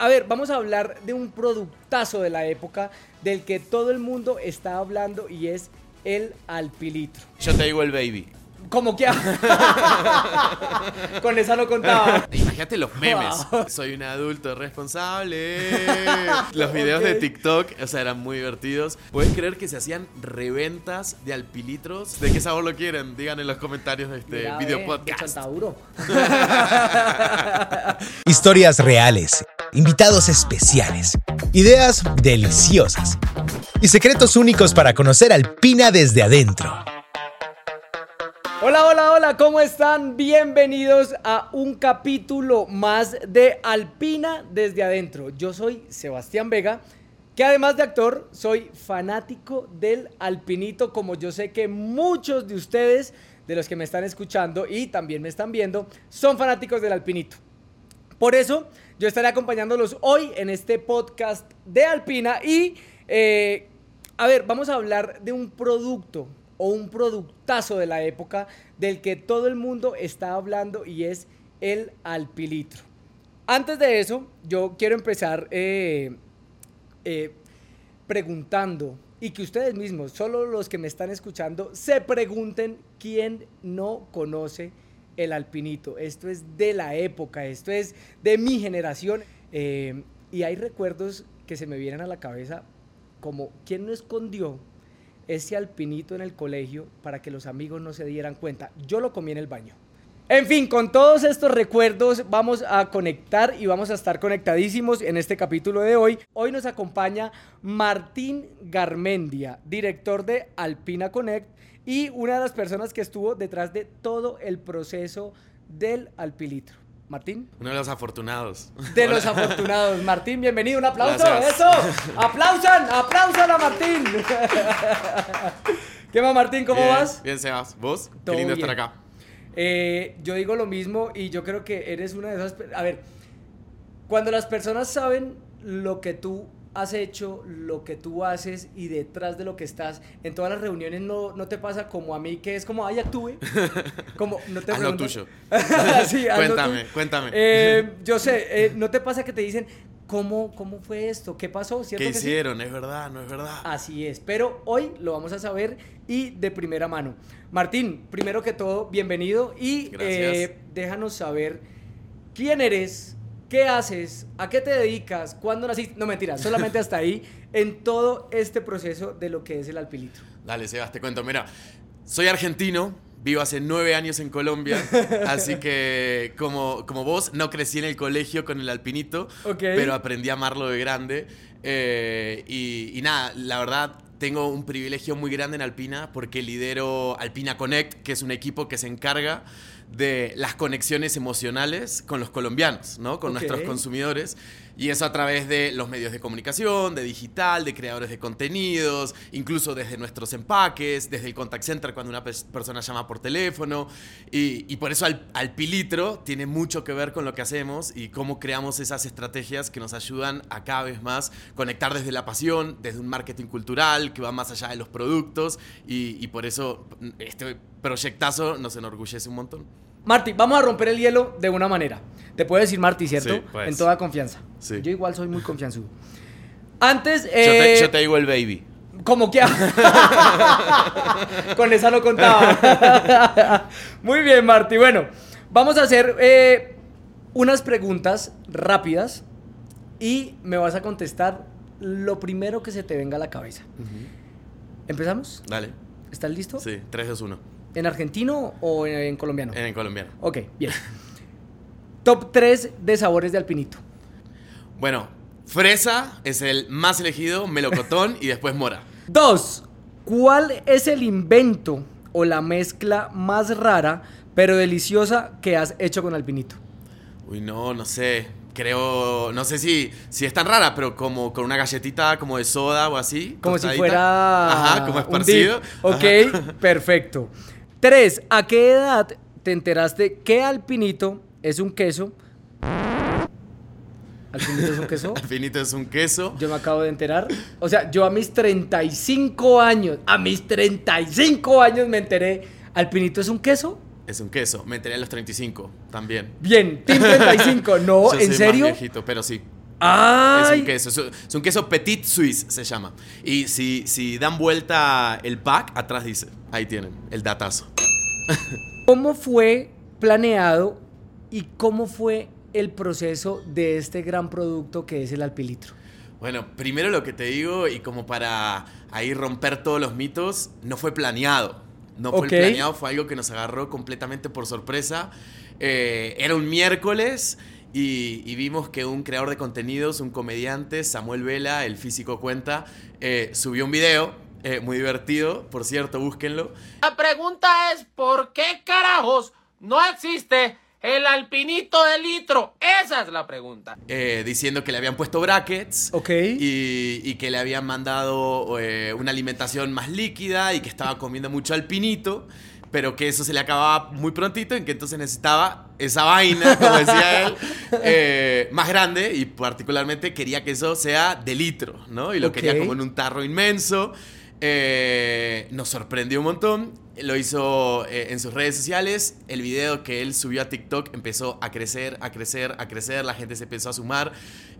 A ver, vamos a hablar de un productazo de la época del que todo el mundo está hablando y es el alpilitro. Yo te digo el baby. ¿Cómo que? Con esa no contaba. Imagínate los memes. Soy un adulto responsable. Los videos de Ok. TikTok, o sea, eran muy divertidos. ¿Puedes creer que se hacían reventas de alpilitros? ¿De qué sabor lo quieren? Digan en los comentarios de este Mira, video podcast. Chantauro. Historias reales, invitados especiales, ideas deliciosas y secretos únicos para conocer Alpina desde adentro. Hola, hola, hola, ¿cómo están? Bienvenidos a un capítulo más de Alpina desde adentro. Yo soy Sebastián Vega, que además de actor, soy fanático del alpinito, como yo sé que muchos de ustedes, de los que me están escuchando y también me están viendo, son fanáticos del alpinito. Por eso yo estaré acompañándolos hoy en este podcast de Alpina y, eh, a ver, vamos a hablar de un producto o un productazo de la época del que todo el mundo está hablando y es el alpilitro. Antes de eso, yo quiero empezar eh, eh, preguntando y que ustedes mismos, solo los que me están escuchando, se pregunten quién no conoce el alpinito. Esto es de la época, esto es de mi generación. eh, y hay recuerdos que se me vienen a la cabeza como quién no escondió ese alpinito en el colegio para que los amigos no se dieran cuenta. Yo lo comí en el baño. En fin, con todos estos recuerdos vamos a conectar y vamos a estar conectadísimos en este capítulo de hoy. Hoy nos acompaña Martín Garmendia, director de Alpina Connect y una de las personas que estuvo detrás de todo el proceso del alpilitro. Martín. Uno de los afortunados. De los afortunados. Martín, bienvenido. Un aplauso. Gracias. Eso. Aplausan. Aplausan a Martín. ¿Qué más, Martín? ¿Cómo Bien, vas? Bien, Sebas. ¿Vos? Todo Qué lindo bien. estar acá. Eh, yo digo lo mismo y yo creo que eres una de esas... A ver, cuando las personas saben lo que tú has hecho, lo que tú haces y detrás de lo que estás, en todas las reuniones no, no te pasa como a mí, que es como, ay, actúe. Como, no te lo tuyo. Sí, Cuéntame, cuéntame. Eh, yo sé, eh, ¿no te pasa que te dicen, ¿cómo, cómo fue esto? ¿Qué pasó? ¿Cierto ¿Qué que sí? hicieron? Es verdad, no es verdad. Así es, pero hoy lo vamos a saber y de primera mano. Martín, primero que todo, bienvenido y eh, déjanos saber quién eres, qué haces, a qué te dedicas, cuándo naciste. No mentiras, solamente hasta ahí en todo este proceso de lo que es el alpilitro. Dale, Sebas, te cuento. Mira, soy argentino, vivo hace nueve años en Colombia, así que como, como vos, no crecí en el colegio con el alpinito, Ok. pero aprendí a amarlo de grande. Eh, y, y nada, la verdad, tengo un privilegio muy grande en Alpina porque lidero Alpina Connect, que es un equipo que se encarga de las conexiones emocionales con los colombianos, ¿no? Con nuestros consumidores. Y eso a través de los medios de comunicación, de digital, de creadores de contenidos, incluso desde nuestros empaques, desde el contact center cuando una pers- persona llama por teléfono. Y, por eso Al- Alpilitro tiene mucho que ver con lo que hacemos y cómo creamos esas estrategias que nos ayudan a cada vez más conectar desde la pasión, desde un marketing cultural que va más allá de los productos. Y, y por eso este proyectazo nos enorgullece un montón. Martí, vamos a romper el hielo de una manera. Te puedo decir Martí, ¿cierto? Sí, pues. En toda confianza. Sí. Yo igual soy muy confianzudo. Antes, Yo, te, eh, yo te digo el baby. Como que con esa no contaba. Muy bien, Marty. Bueno, vamos a hacer eh, unas preguntas rápidas y me vas a contestar lo primero que se te venga a la cabeza. ¿Empezamos? Dale. ¿Estás listo? Sí, 3, 2, 1. ¿En argentino o en, en colombiano? En colombiano. Ok, bien. Top 3 de sabores de alpinito. Bueno, fresa es el más elegido, melocotón y después mora. Dos, ¿cuál es el invento o la mezcla más rara pero deliciosa que has hecho con alpinito? Uy, no, no sé. Creo, no sé si, si es tan rara, pero como con una galletita como de soda o así. Como si fuera Ajá, como un esparcido. dip. Ok, Ajá. perfecto. Tres, ¿a qué edad te enteraste que alpinito es un queso? ¿Alpinito es un queso? Alpinito es un queso. Yo me acabo de enterar. O sea, yo a mis 35 años, a mis 35 años me enteré, ¿alpinito es un queso? Es un queso. Me enteré a los 35 también. Bien, Team 35. No, Yo ¿en soy serio? Más viejito, pero sí. Es ¡Ay! un queso, es un- es un queso Petit Suisse se llama. Y si, si dan vuelta el pack, atrás dice, ahí tienen, el datazo. ¿Cómo fue planeado y cómo fue el proceso de este gran producto que es el alpilitro? Bueno, primero lo que te digo, y como para ahí romper todos los mitos, no fue planeado. No fue Ok. planeado, fue algo que nos agarró completamente por sorpresa. Eh, era un miércoles y, y vimos que un creador de contenidos, un comediante, Samuel Vela, el físico cuenta, eh, subió un video eh, muy divertido, por cierto, búsquenlo. La pregunta es, ¿por qué carajos no existe el alpinito de litro? Esa es la pregunta. eh, diciendo que le habían puesto brackets. Ok. Y, y que le habían mandado eh, una alimentación más líquida y que estaba comiendo mucho alpinito, pero que eso se le acababa muy prontito y que entonces necesitaba esa vaina, como decía él, eh, más grande y particularmente quería que eso sea de litro, ¿no? Y lo quería como en un tarro inmenso. Eh, nos sorprendió un montón. Lo hizo eh, en sus redes sociales. El video que él subió a TikTok empezó a crecer, a crecer, a crecer. La gente se empezó a sumar.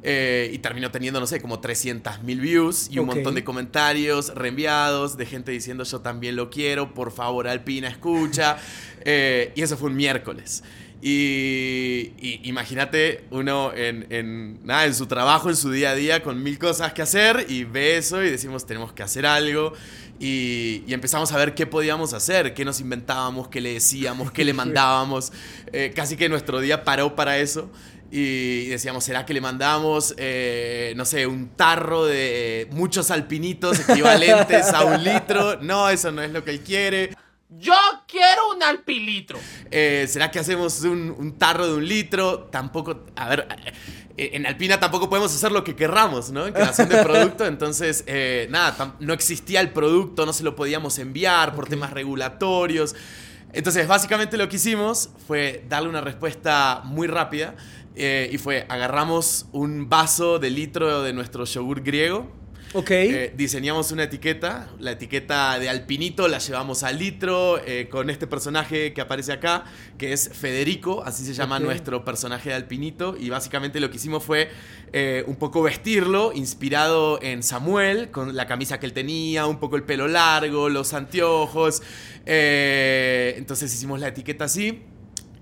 eh, y terminó teniendo, no sé, como 300 mil views y un montón de comentarios reenviados de gente diciendo yo también lo quiero, por favor Alpina escucha. Eh, y eso fue un miércoles. Y, y imagínate uno en, en, nada, en su trabajo, en su día a día, con mil cosas que hacer y ve eso y decimos tenemos que hacer algo. Y, y empezamos a ver qué podíamos hacer, qué nos inventábamos, qué le decíamos, qué le mandábamos. Eh, casi que nuestro día paró para eso. Y decíamos, ¿será que le mandamos, eh, no sé, un tarro de muchos alpinitos equivalentes a un litro? No, eso no es lo que él quiere. Yo quiero un alpilitro. Eh, ¿Será que hacemos un, un tarro de un litro? Tampoco, a ver, eh, en Alpina tampoco podemos hacer lo que querramos, ¿no? En creación de producto, entonces, eh, nada, no existía el producto, no se lo podíamos enviar por temas regulatorios. Entonces, básicamente lo que hicimos fue darle una respuesta muy rápida eh, y fue, agarramos un vaso de litro de nuestro yogur griego, Ok. eh, diseñamos una etiqueta, la etiqueta de Alpinito la llevamos al litro eh, con este personaje que aparece acá, que es Federico, así se llama nuestro personaje de Alpinito, y básicamente lo que hicimos fue eh, un poco vestirlo, inspirado en Samuel, con la camisa que él tenía, un poco el pelo largo, los anteojos, entonces hicimos la etiqueta así,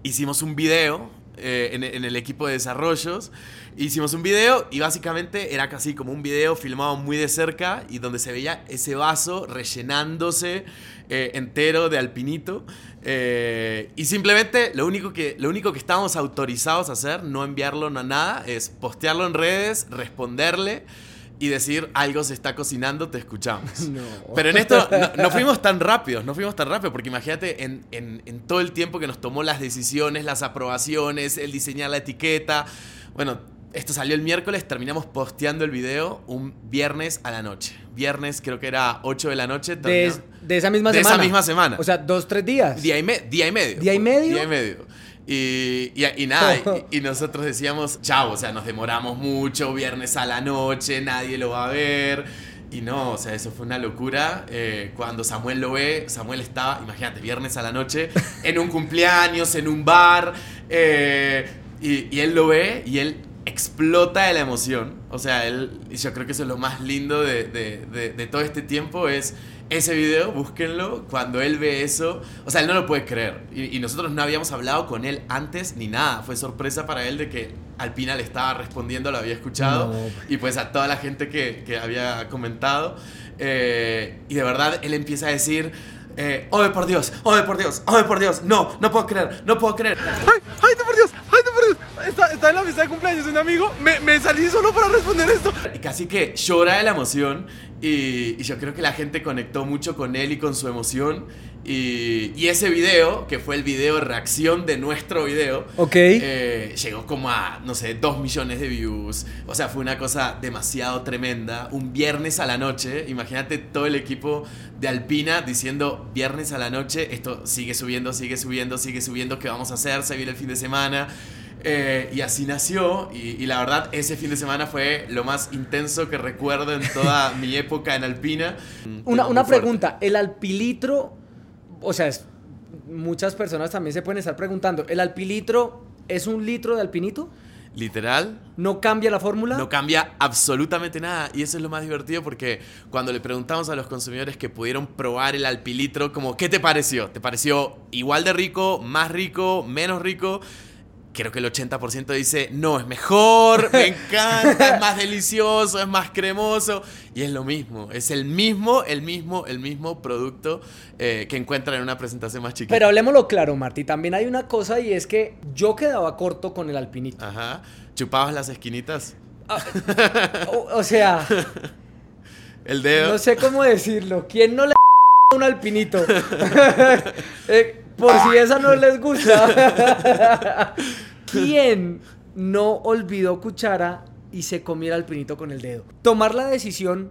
hicimos un video eh, en, el equipo de desarrollos. Hicimos un video y básicamente era casi como un video filmado muy de cerca y donde se veía ese vaso rellenándose eh, entero de alpinito. Eh, y simplemente lo único, que, lo único que estábamos autorizados a hacer, no enviarlo a nada, es postearlo en redes, responderle y decir algo se está cocinando, te escuchamos. No. Pero en esto no, no fuimos tan rápidos, no fuimos tan rápidos, porque imagínate en, en- en todo el tiempo que nos tomó las decisiones, las aprobaciones, el diseñar la etiqueta. Bueno, esto salió el miércoles, terminamos posteando el video un viernes a la noche. Viernes creo que era 8 de la noche. de, de esa misma de esa semana. misma semana. O sea, dos, tres días. Día y, me- día y medio. ¿Día y medio? Día y medio. Y, y- y nada, y, y nosotros decíamos, chao, o sea, nos demoramos mucho, viernes a la noche, nadie lo va a ver. Y no, o sea, eso fue una locura. Eh, cuando Samuel lo ve, Samuel estaba, imagínate, viernes a la noche, en un cumpleaños, en un bar, eh, y, él lo ve y él explota de la emoción. O sea, él, y yo creo que eso es lo más lindo de, de- de- de todo este tiempo, es ese video, búsquenlo, cuando él ve eso, o sea, él no lo puede creer. Y, y nosotros no habíamos hablado con él antes ni nada, fue sorpresa para él de que Alpina le estaba respondiendo, lo había escuchado, No. y pues a toda la gente que, que había comentado. eh, y de verdad él empieza a decir... Eh, oh, por Dios, oh, por Dios, oh, por Dios, no, no puedo creer, no puedo creer. ¡Ay, ay, no, por Dios! ¡Ay, no, por Dios! Está, está en la fiesta de cumpleaños de un amigo. Me, me salí solo para responder esto. Y casi que llora de la emoción y, y yo creo que la gente conectó mucho con él y con su emoción. Y, y ese video, que fue el video reacción de nuestro video, eh, llegó como a, no sé, dos millones de views. O sea, fue una cosa demasiado tremenda. Un viernes a la noche, imagínate todo el equipo de Alpina diciendo viernes a la noche, esto sigue subiendo, sigue subiendo, sigue subiendo, ¿qué vamos a hacer? Se viene el fin de semana. Eh, y así nació, y, y la verdad ese fin de semana fue lo más intenso que recuerdo en toda mi época en Alpina. Una, una pregunta, el alpilitro, o sea, es- muchas personas también se pueden estar preguntando, ¿el alpilitro es un litro de alpinito? literal, ¿No cambia la fórmula? no cambia absolutamente nada. Y eso es lo más divertido porque cuando le preguntamos a los consumidores que pudieron probar el alpilitro, como, ¿qué te pareció? ¿Te pareció igual de rico, más rico, menos rico? Creo que el 80% dice, no, es mejor, me encanta, es más delicioso, es más cremoso. Y es lo mismo, es el mismo, el mismo, el mismo producto eh, que encuentran en una presentación más chiquita. Pero hablemoslo claro, Marty. También hay una cosa y es que yo quedaba corto con el alpinito. Ajá. ¿Chupabas las esquinitas? O, o sea, El dedo. no sé cómo decirlo. ¿Quién no le un alpinito? Eh, por si esa no les gusta. ¿Quién no olvidó cuchara y se comiera alpinito con el dedo? Tomar la decisión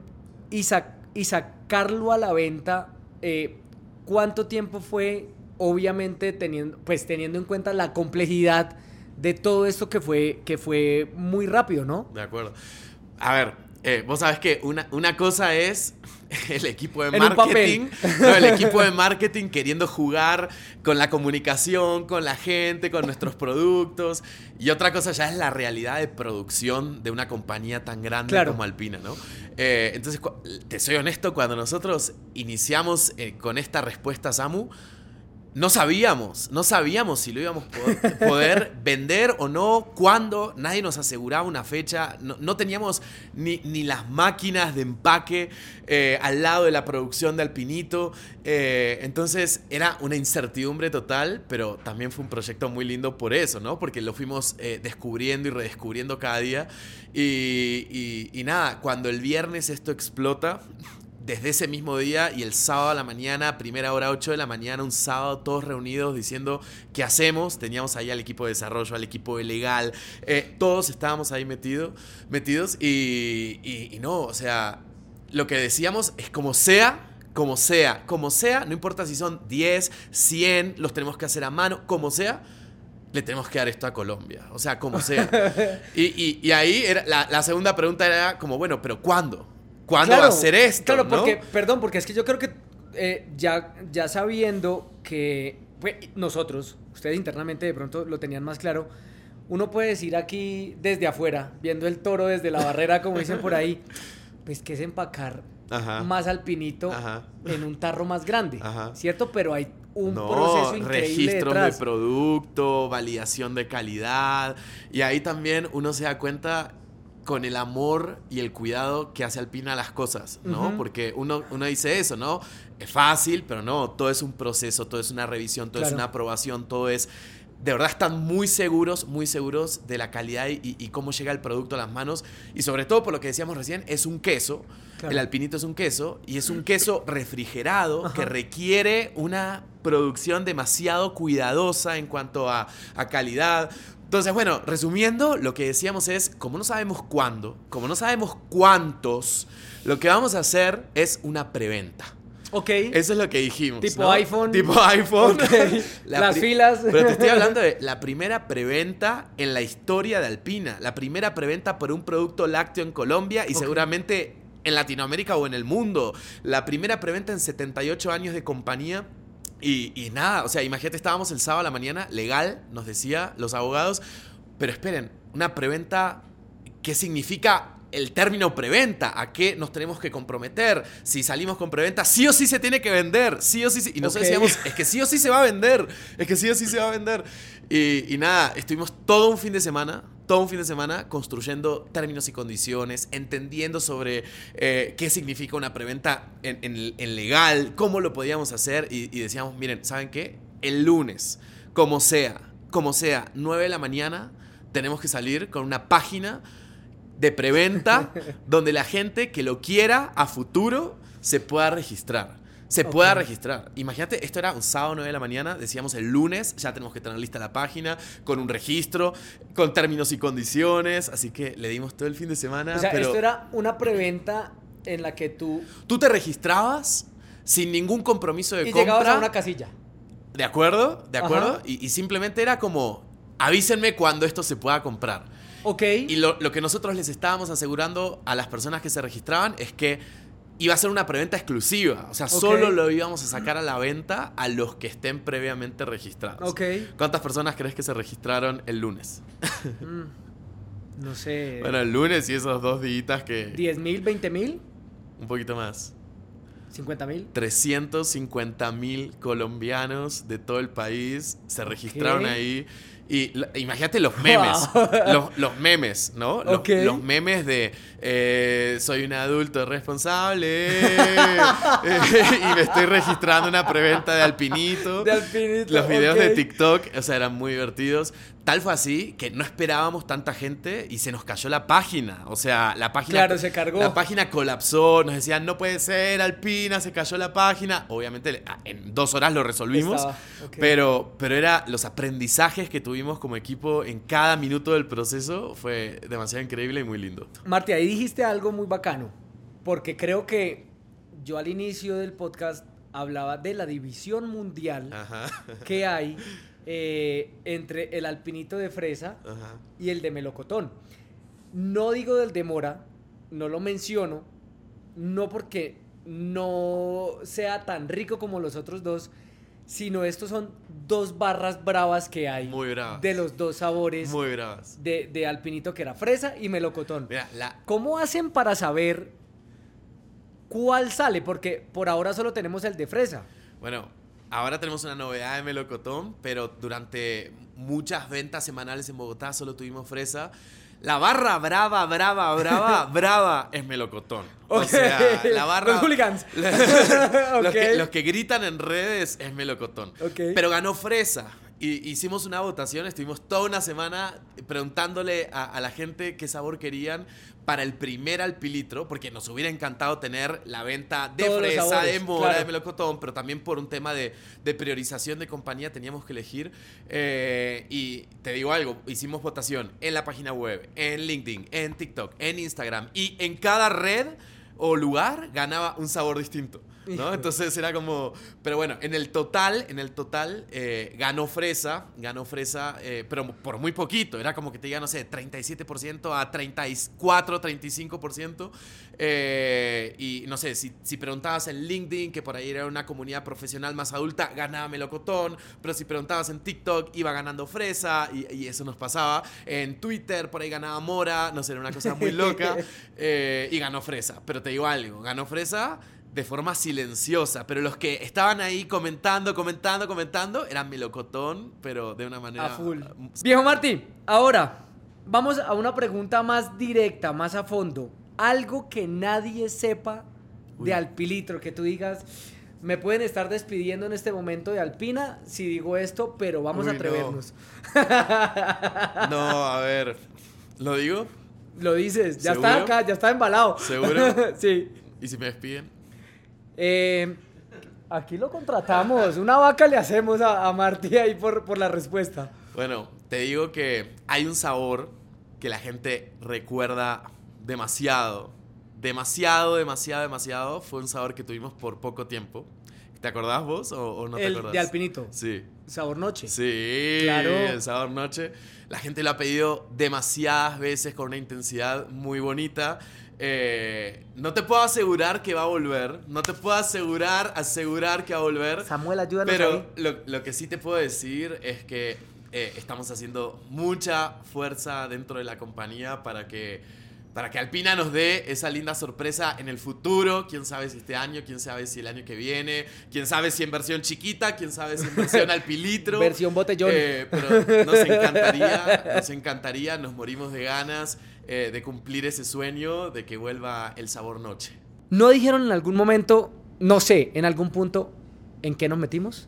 y, y sacarlo a la venta, eh, ¿cuánto tiempo fue? Obviamente teniendo, pues teniendo en cuenta la complejidad de todo esto que fue, que fue muy rápido, ¿no? De acuerdo. A ver, eh, vos sabés que una, una cosa es el equipo de En marketing. no, el equipo de marketing queriendo jugar con la comunicación, con la gente, con nuestros productos. Y otra cosa ya es la realidad de producción de una compañía tan grande Claro. como Alpina, ¿no? Eh, entonces, te soy honesto, cuando nosotros iniciamos eh, con esta respuesta, Samu, no sabíamos, no sabíamos si lo íbamos a poder, poder vender o no, cuándo, nadie nos aseguraba una fecha, no, no teníamos ni, ni las máquinas de empaque eh, al lado de la producción de Alpinito, eh, entonces era una incertidumbre total, pero también fue un proyecto muy lindo por eso, ¿no? Porque lo fuimos eh, descubriendo y redescubriendo cada día y, y- y nada, cuando el viernes esto explota, desde ese mismo día y el sábado a la mañana, primera hora 8 de la mañana, un sábado, todos reunidos diciendo qué hacemos. Teníamos ahí al equipo de desarrollo, al equipo de legal, eh, todos estábamos ahí metido, metidos y, y- y no, o sea, lo que decíamos es como sea. Como sea, como sea, no importa si son 10, 100, los tenemos que hacer a mano, como sea, le tenemos que dar esto a Colombia. O sea, como sea. Y, y- y ahí era, la, la segunda pregunta era como, bueno, pero ¿cuándo? ¿Cuándo va a ser esto? Claro, no? porque, perdón, porque es que yo creo que eh, ya, ya sabiendo que pues, nosotros, ustedes internamente de pronto lo tenían más claro, uno puede decir aquí desde afuera, viendo el toro desde la barrera, como dicen por ahí, pues que es empacar Ajá. más alpinito Ajá. en un tarro más grande, Ajá. ¿cierto? Pero hay un No, proceso increíble registros detrás. de producto, validación de calidad. Y ahí también uno se da cuenta con el amor y el cuidado que hace Alpina a las cosas, ¿no? Porque uno, uno dice eso, ¿no? Es fácil, pero no, todo es un proceso, todo es una revisión, todo es una aprobación, todo es... De verdad están muy seguros, muy seguros de la calidad y, y cómo llega el producto a las manos. Y sobre todo, por lo que decíamos recién, es un queso. Claro. El alpinito es un queso y es un queso refrigerado que requiere una producción demasiado cuidadosa en cuanto a, a calidad. Entonces, bueno, resumiendo, lo que decíamos es, como no sabemos cuándo, como no sabemos cuántos, lo que vamos a hacer es una preventa. Ok. Eso es lo que dijimos. Tipo ¿no? iPhone. Tipo iPhone. Ok. Las filas. Pero te estoy hablando de la primera preventa en la historia de Alpina. La primera preventa por un producto lácteo en Colombia y seguramente en Latinoamérica o en el mundo. La primera preventa en 78 años de compañía. Y, y nada, o sea, imagínate, estábamos el sábado a la mañana, legal, nos decía los abogados. Pero esperen, una preventa, ¿qué significa el término preventa? ¿A qué nos tenemos que comprometer? Si salimos con preventa, sí o sí se tiene que vender, sí o sí. sí. Y nosotros decíamos, es que sí o sí se va a vender, es que sí o sí se va a vender. Y, y nada, estuvimos todo un fin de semana, todo un fin de semana construyendo términos y condiciones, entendiendo sobre eh, qué significa una preventa en, en- en legal, cómo lo podíamos hacer y, y decíamos, miren, ¿saben qué? El lunes, como sea, como sea, 9 de la mañana, tenemos que salir con una página de preventa donde la gente que lo quiera a futuro se pueda registrar. Se pueda registrar. Imagínate, esto era un sábado 9 de la mañana, decíamos el lunes, ya tenemos que tener lista la página, con un registro, con términos y condiciones, así que le dimos todo el fin de semana. o sea, pero esto era una preventa en la que tú tú te registrabas sin ningún compromiso de y compra. llegabas a una casilla. ¿De acuerdo? ¿De acuerdo? Y, y simplemente era como, avísenme cuando esto se pueda comprar. Ok. Y lo, lo que nosotros les estábamos asegurando a las personas que se registraban es que iba a ser una preventa exclusiva. O sea, solo lo íbamos a sacar a la venta a los que estén previamente registrados. Ok. ¿Cuántas personas crees que se registraron el lunes? Mm. no sé, Bueno, el lunes y esos dos días que... 10 mil, 20 mil, Un poquito más. 50 mil. 350 mil colombianos de todo el país se registraron ahí. Y imagínate los memes, los, los memes, ¿no? Los, los memes de eh, soy un adulto responsable eh, y me estoy registrando una preventa de alpinito. De alpinito, Los videos de ok. TikTok, o sea, eran muy divertidos. Tal fue así que no esperábamos tanta gente y se nos cayó la página. O sea, la página. Claro, se cargó. La página colapsó. Nos decían, no puede ser, Alpina, se cayó la página. Obviamente, ah, en dos horas lo resolvimos. Pero, pero era los aprendizajes que tuvimos como equipo en cada minuto del proceso. Fue demasiado increíble y muy lindo. Marti, ahí dijiste algo muy bacano, porque creo que yo al inicio del podcast hablaba de la división mundial Ajá. que hay eh, entre el alpinito de fresa Ajá. y el de melocotón. No digo del de mora, no lo menciono, no porque no sea tan rico como los otros dos, sino estos son dos barras bravas que hay Muy bravas. de los dos sabores Muy bravas. de, de alpinito que era fresa y melocotón. Mira, la, ¿Cómo hacen para saber cuál sale? Porque por ahora solo tenemos el de fresa. Bueno, ahora tenemos una novedad de melocotón, pero durante muchas ventas semanales en Bogotá solo tuvimos fresa. La barra brava, brava, brava, brava es melocotón. O Ok. sea, la barra. Los hooligans. los, que, los que gritan en redes es melocotón. Ok. Pero ganó fresa. Y hicimos una votación, estuvimos toda una semana preguntándole a, a la gente qué sabor querían para el primer alpilitro, porque nos hubiera encantado tener la venta de Todos fresa, sabores, de mora, claro. de melocotón, pero también por un tema de, de priorización de compañía teníamos que elegir. Eh, y te digo algo, hicimos votación en la página web, en LinkedIn, en TikTok, en Instagram y en cada red o lugar ganaba un sabor distinto. ¿No? Entonces era como, pero bueno, en el total, en el total eh, ganó Fresa, ganó Fresa, eh, pero por muy poquito, era como que te diga, no sé, 37% a 34, 35%, eh, y no sé, si, si preguntabas en LinkedIn, que por ahí era una comunidad profesional más adulta, ganaba Melocotón, pero si preguntabas en TikTok, iba ganando Fresa, y, y eso nos pasaba, en Twitter, por ahí ganaba Mora, no sé, era una cosa muy loca, y ganó Fresa, pero te digo algo, ganó Fresa de forma silenciosa, pero los que estaban ahí comentando, comentando, comentando, eran melocotón, pero de una manera... A full. Viejo Martín, ahora vamos a una pregunta más directa, más a fondo. Algo que nadie sepa Uy. de Alpilitro, que tú digas, me pueden estar despidiendo en este momento de Alpina si digo esto, pero vamos Uy, a no. atrevernos. No, a ver, ¿lo digo? Lo dices, ya está acá, ya está embalado. ¿Seguro? sí. ¿Y si me despiden? Eh, aquí lo contratamos, una vaca le hacemos a, a Martí ahí por, por la respuesta. Bueno, te digo que hay un sabor que la gente recuerda demasiado. Demasiado, demasiado, demasiado. Fue un sabor que tuvimos por poco tiempo. ¿Te acordás vos o, o no te El acordás? de Alpinito, Sí. sabor noche. Sí, Claro. el sabor noche. La gente lo ha pedido demasiadas veces con una intensidad muy bonita. Eh, no te puedo asegurar que va a volver. No te puedo asegurar, asegurar que va a volver. Samuel, ayúdanos Pero lo, lo que sí te puedo decir es que eh, estamos haciendo mucha fuerza dentro de la compañía para que, para que Alpina nos dé esa linda sorpresa en el futuro. Quién sabe si este año, quién sabe si el año que viene, quién sabe si en versión chiquita, quién sabe si en versión alpilitro. Versión botellón. Eh, pero nos encantaría, nos encantaría, nos morimos de ganas eh, de cumplir ese sueño de que vuelva el sabor noche. ¿No dijeron en algún momento, no sé, en algún punto, en qué nos metimos?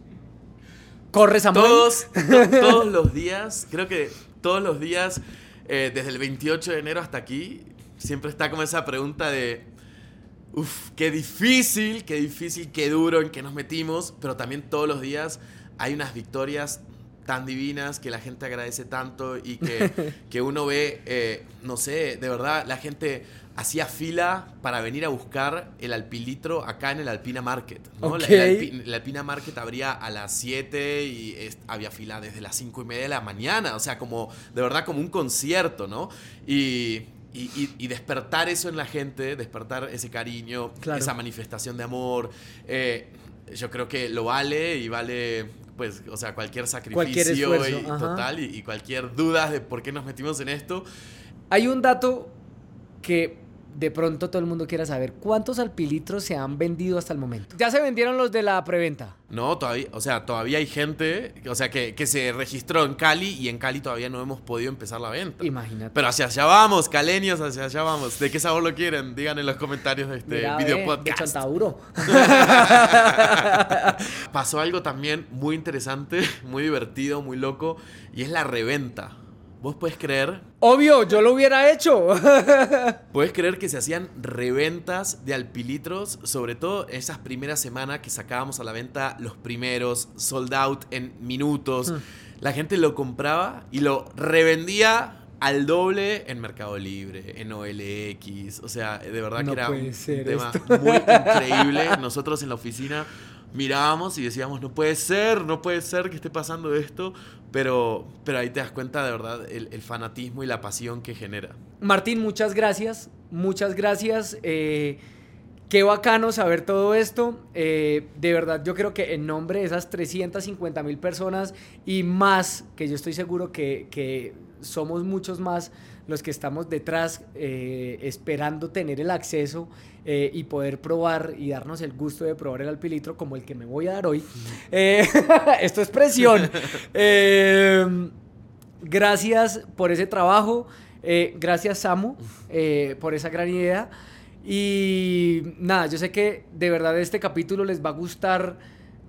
¿Corre Samuel? Todos, to- todos los días, creo que todos los días, eh, desde el 28 de enero hasta aquí, siempre está como esa pregunta de, uff, qué difícil, qué difícil, qué duro en que nos metimos, pero también todos los días hay unas victorias tan divinas que la gente agradece tanto y que, que uno ve, eh, no sé, de verdad, la gente hacía fila para venir a buscar el alpilitro acá en el Alpina Market. ¿no? La- Alpina Market abría a las 7 y es- había fila desde las 5 y media de la mañana. O sea, como de verdad como un concierto, ¿no? Y, y- y- y despertar eso en la gente, despertar ese cariño, Claro. esa manifestación de amor, eh, yo creo que lo vale y vale, pues, o sea, cualquier sacrificio Cualquier esfuerzo, y, total y, y cualquier duda de por qué nos metimos en esto. Hay un dato que de pronto todo el mundo quiera saber. ¿Cuántos alpilitros se han vendido hasta el momento? Ya se vendieron los de la preventa. No, todavía, o sea, todavía hay gente, o sea, que, que se registró en Cali y en Cali todavía no hemos podido empezar la venta. Imagínate. Pero hacia allá vamos, caleños, hacia allá vamos. ¿De qué sabor lo quieren? Digan en los comentarios de este Mira, video ve, De podcast. Chantauro. Pasó algo también muy interesante, muy divertido, muy loco, y es la reventa. ¿Vos puedes creer? Obvio, yo lo hubiera hecho. ¿Puedes creer que se hacían reventas de alpilitros? Sobre todo esas primeras semanas que sacábamos a la venta los primeros, sold out en minutos. La gente lo compraba y lo revendía al doble en Mercado Libre, en OLX. O sea, de verdad No que era un tema esto. muy increíble. Nosotros en la oficina mirábamos y decíamos, no puede ser, no puede ser que esté pasando esto. Pero, pero ahí te das cuenta de verdad el, fanatismo y la pasión que genera. Martín, muchas gracias. Muchas gracias. Eh, qué bacano saber todo esto. Eh, de verdad, yo creo que en nombre de esas 350 mil personas y más, que yo estoy seguro que, que somos muchos más los que estamos detrás eh, esperando tener el acceso eh, y poder probar y darnos el gusto de probar el alpilitro como el que me voy a dar hoy. Eh, esto es presión. Eh, gracias por ese trabajo. Gracias, Samu, por esa gran idea. Y nada, yo sé que de verdad este capítulo les va a gustar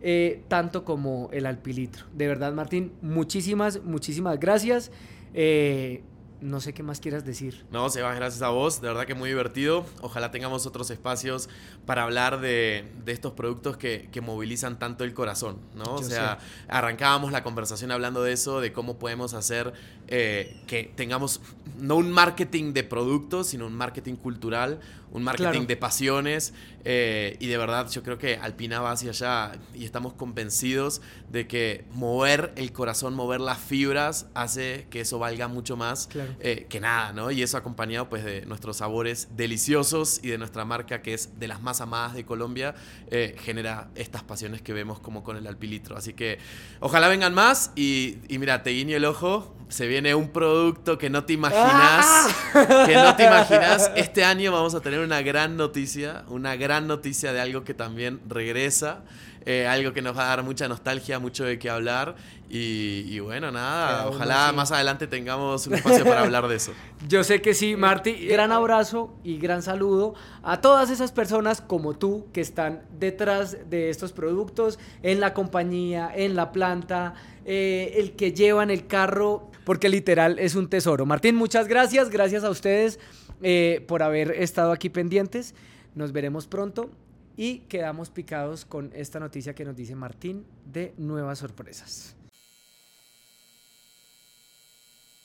eh, tanto como el alpilitro. De verdad, Martín, muchísimas, muchísimas gracias. Eh, no sé qué más quieras decir. No, Sebas, gracias a vos. De verdad que muy divertido. Ojalá tengamos otros espacios para hablar de, de estos productos que, que movilizan tanto el corazón, ¿no? O sea, arrancábamos la conversación hablando de eso, de cómo podemos hacer eh, que tengamos no un marketing de productos, sino un marketing cultural, un marketing Claro. de pasiones. eh, y de verdad, yo creo que Alpina va hacia allá y estamos convencidos de que mover el corazón, mover las fibras, hace que eso valga mucho más Claro. Eh, que nada, ¿no? Y eso acompañado pues de nuestros sabores deliciosos y de nuestra marca que es de las más amadas de Colombia, eh, genera estas pasiones que vemos como con el alpilitro. Así que ojalá vengan más y, y mira, te guiño el ojo, se viene un producto que no te imaginas, que no te imaginas. Este año vamos a tener una gran noticia, una gran noticia de algo que también regresa. eh, algo que nos va a dar mucha nostalgia, mucho de qué hablar. Y, y bueno, nada, ojalá más adelante tengamos un espacio para hablar de eso. Yo sé que sí, Marti. Gran abrazo y gran saludo a todas esas personas como tú que están detrás de estos productos, en la compañía, en la planta, eh, el que llevan el carro, porque literal es un tesoro. Martín, muchas gracias. Gracias a ustedes eh, por haber estado aquí pendientes. Nos veremos pronto y quedamos picados con esta noticia que nos dice Martín de nuevas sorpresas.